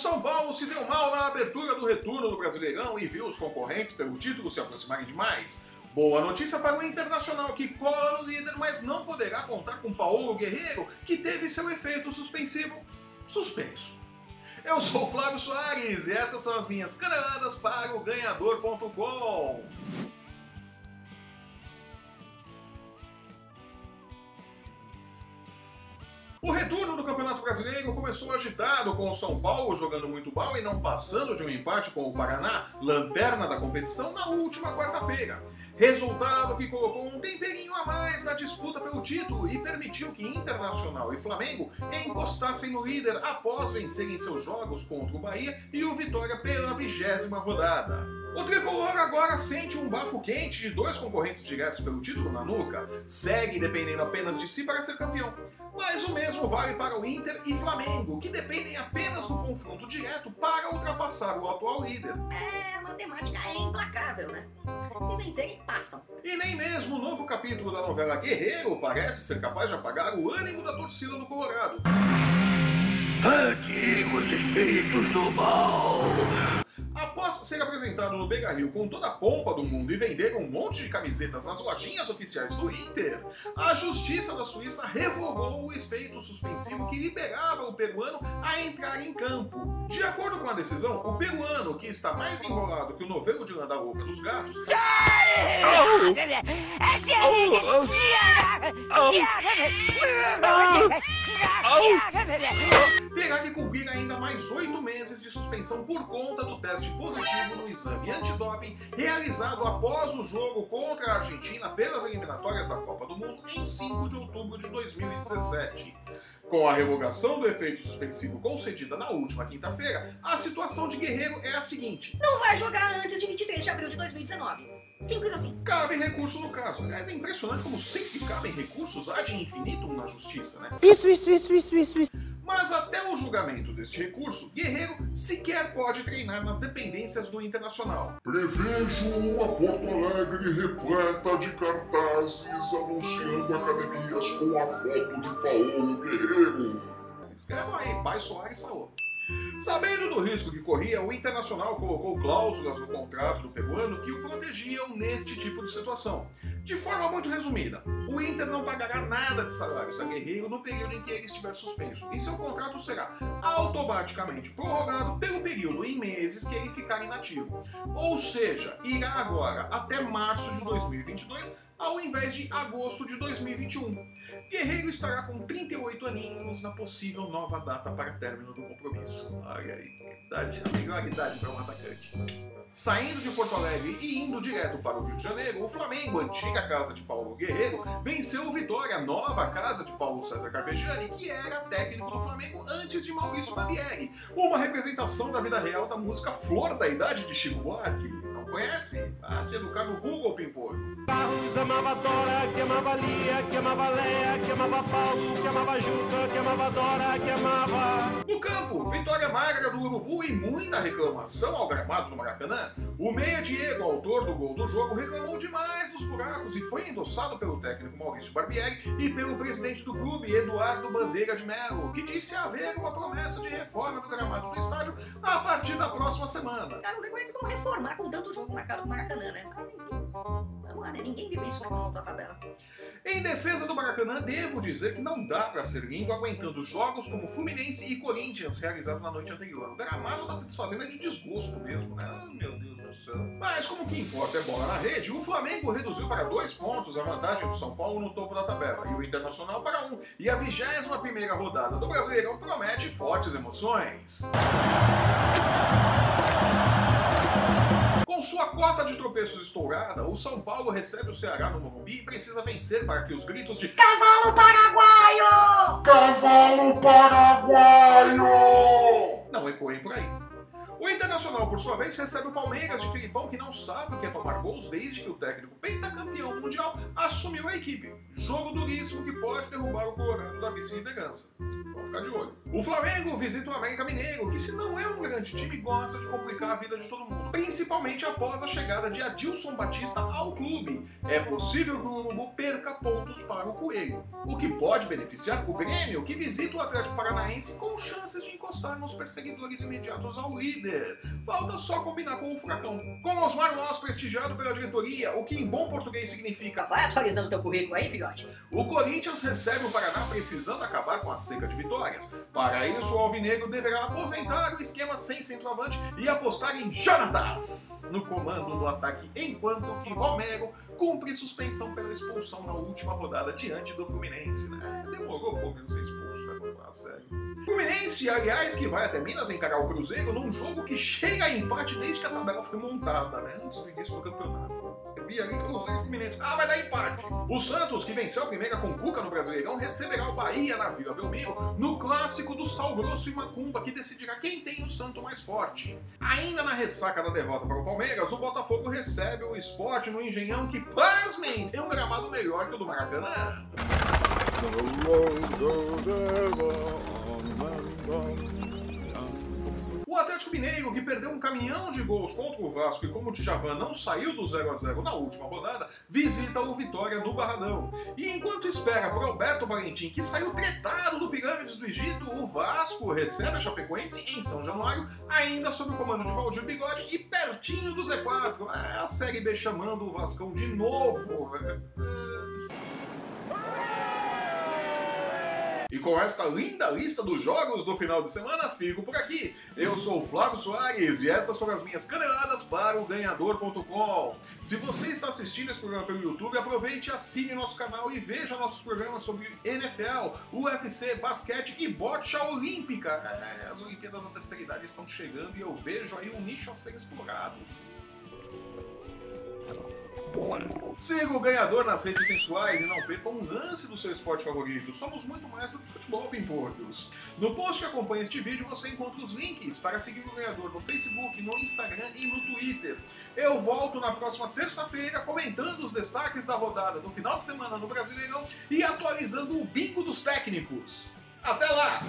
São Paulo se deu mal na abertura do retorno do Brasileirão e viu os concorrentes pelo título se aproximarem demais. Boa notícia para o Internacional, que cola no líder, mas não poderá contar com Paulo Guerreiro, que teve seu efeito suspensivo suspenso. Eu sou Flávio Soares e essas são as minhas caneladas para o Ganhador.com. retorno do Campeonato Brasileiro começou agitado, com o São Paulo jogando muito mal e não passando de um empate com o Paraná, lanterna da competição, na última quarta-feira. Resultado que colocou um temperinho a mais na disputa pelo título e permitiu que Internacional e Flamengo encostassem no líder após vencerem seus jogos contra o Bahia e o Vitória pela vigésima rodada. O tricolor agora sente um bafo quente de dois concorrentes diretos pelo título na nuca, segue dependendo apenas de si para ser campeão. Mas o mesmo vale para o Inter e Flamengo, que dependem apenas do confronto direto para ultrapassar o atual líder. É, a matemática é implacável, né? Se vencerem, passam. E nem mesmo o novo capítulo da novela Guerreiro parece ser capaz de apagar o ânimo da torcida do Colorado. Antigos espíritos do mal! Após ser apresentado no Beira Rio com toda a pompa do mundo e vender um monte de camisetas nas lojinhas oficiais do Inter, a Justiça da Suíça revogou o efeito suspensivo que liberava o peruano a entrar em campo. De acordo com a decisão, o peruano, que está mais enrolado que o novelo de Landa Louca dos Gatos, terá que cumprir ainda mais oito meses de suspensão por conta do teste positivo no exame antidoping realizado após o jogo contra a Argentina pelas eliminatórias da Copa do Mundo em 5 de outubro de 2017. Com a revogação do efeito suspensivo concedida na última quinta-feira, a situação de Guerreiro é a seguinte: Não vai jogar antes de 23 de abril de 2019. Simples assim. cabe recurso no caso. Aliás, é impressionante como sempre cabem recursos ad infinitum na justiça, né? Isso, isso, isso, isso, isso, isso. Mas até o julgamento deste recurso, Guerreiro sequer pode treinar nas dependências do Internacional. Prevejo uma Porto Alegre repleta de cartazes anunciando academias com a foto de Paulo Guerreiro. Escrevam aí, Pai Soares falou. Sabendo do risco que corria, o Internacional colocou cláusulas no contrato do peruano que o protegiam neste tipo de situação. De forma muito resumida, o Inter não pagará nada de salários a Guerreiro no período em que ele estiver suspenso, e seu contrato será automaticamente prorrogado pelo período em meses que ele ficar inativo. Ou seja, irá agora até março de 2022 ao invés de agosto de 2021. Guerreiro estará com 38 aninhos na possível nova data para término do compromisso. Olha aí, idade, a melhor idade para um atacante. Saindo de Porto Alegre e indo direto para o Rio de Janeiro, o Flamengo, antiga casa de Paulo Guerreiro, venceu o Vitória, nova casa de Paulo César Carpegiani, que era técnico do Flamengo antes de Maurício Barbieri. Uma representação da vida real da música Flor da Idade de Chico Buarque. Não conhece? Ah, se educar no Google, Pimpolho. Amava Dora, que amava Lia, que amava Leia, que amava Paulo, que amava Juca, que amava Dora, que amava. No campo, vitória magra do Urubu e muita reclamação ao gramado do Maracanã. O meia Diego, autor do gol do jogo, reclamou demais dos buracos e foi endossado pelo técnico Maurício Barbieri e pelo presidente do clube, Eduardo Bandeira de Mello, que disse haver uma promessa de reforma do gramado do estádio a partir da próxima semana. Cara, não vê como é que vão reformar com tanto jogo na cara do Maracanã, né? Mas, enfim, vamos lá, né? Ninguém viu isso na tabela. Em defesa do Maracanã, devo dizer que não dá para ser lindo aguentando jogos como Fluminense e Corinthians realizados na noite anterior. O gramado tá se desfazendo de desgosto mesmo, né? Ah, meu Deus do céu. Mas como que importa é bola na rede, o Flamengo reduziu para dois pontos a vantagem do São Paulo no topo da tabela e o Internacional para um. E a 21 primeira rodada do Brasileirão promete fortes emoções. Com sua cota de tropeços estourada, o São Paulo recebe o Ceará no Morumbi e precisa vencer para que os gritos de Cavalo paraguaio! Cavalo Paraguaio! não ecoem por aí. O Internacional, por sua vez, recebe o Palmeiras de Filipão, que não sabe o que é tomar gols desde que o técnico pentacampeão mundial assumiu a equipe, jogo duríssimo que pode derrubar o Colorado da vice-liderança. Vamos ficar de olho. O Flamengo visita o América Mineiro, que se não é um grande time, gosta de complicar a vida de todo mundo, principalmente após a chegada de Adilson Batista ao clube. É possível que o Urubu perca pontos para o Coelho, o que pode beneficiar o Grêmio, que visita o Atlético Paranaense com chances de encostar nos perseguidores imediatos ao líder. Falta só combinar com o Furacão. Com Osmar Loss prestigiado pela diretoria, o que em bom português significa Vai atualizando teu currículo aí, filhote. o Corinthians recebe o Paraná precisando acabar com a seca de vitórias. Para isso, o Alvinegro deverá aposentar o esquema sem centroavante e apostar em Jonatas no comando do ataque, enquanto que Romero cumpre suspensão pela expulsão na última rodada diante do Fluminense. Né? Demorou um pouco pra ser expulso, né? Vamos falar sério. Fluminense, aliás, que vai até Minas encarar o Cruzeiro num jogo que chega a empate desde que a tabela foi montada, né? Antes do início do campeonato. Eu vi ali Cruzeiro e Fluminense. Ah, vai dar empate. O Santos, que venceu a primeira com Cuca no Brasileirão, receberá o Bahia na Vila Belmiro no clássico do Sal Grosso e Macumba, que decidirá quem tem o santo mais forte. Ainda na ressaca da derrota para o Palmeiras, o Botafogo recebe o esporte no Engenhão, que, pasmem, tem um gramado melhor que o do Maracanã. O Atlético Mineiro, que perdeu um caminhão de gols contra o Vasco e como o Djavan não saiu do 0 a 0 na última rodada, visita o Vitória no Barradão. E enquanto espera por Alberto Valentim, que saiu tretado do Pirâmides do Egito, o Vasco recebe a Chapecoense em São Januário, ainda sob o comando de Valdir Bigode e pertinho do Z4. É a Série B chamando o Vascão de novo. E com esta linda lista dos jogos do final de semana, fico por aqui. Eu sou o Flávio Soares e essas foram as minhas caneladas para o Ganhador.com. Se você está assistindo esse programa pelo YouTube, aproveite, assine nosso canal e veja nossos programas sobre NFL, UFC, basquete e bocha olímpica. As Olimpíadas da Terceira Idade estão chegando e eu vejo aí um nicho a ser explorado. Siga o ganhador nas redes sensuais e não perca um lance do seu esporte favorito. Somos muito mais do que futebol pimpolhos. No post que acompanha este vídeo você encontra os links para seguir o ganhador no Facebook, no Instagram e no Twitter. Eu volto na próxima terça-feira comentando os destaques da rodada do final de semana no Brasileirão e atualizando o bingo dos técnicos. Até lá!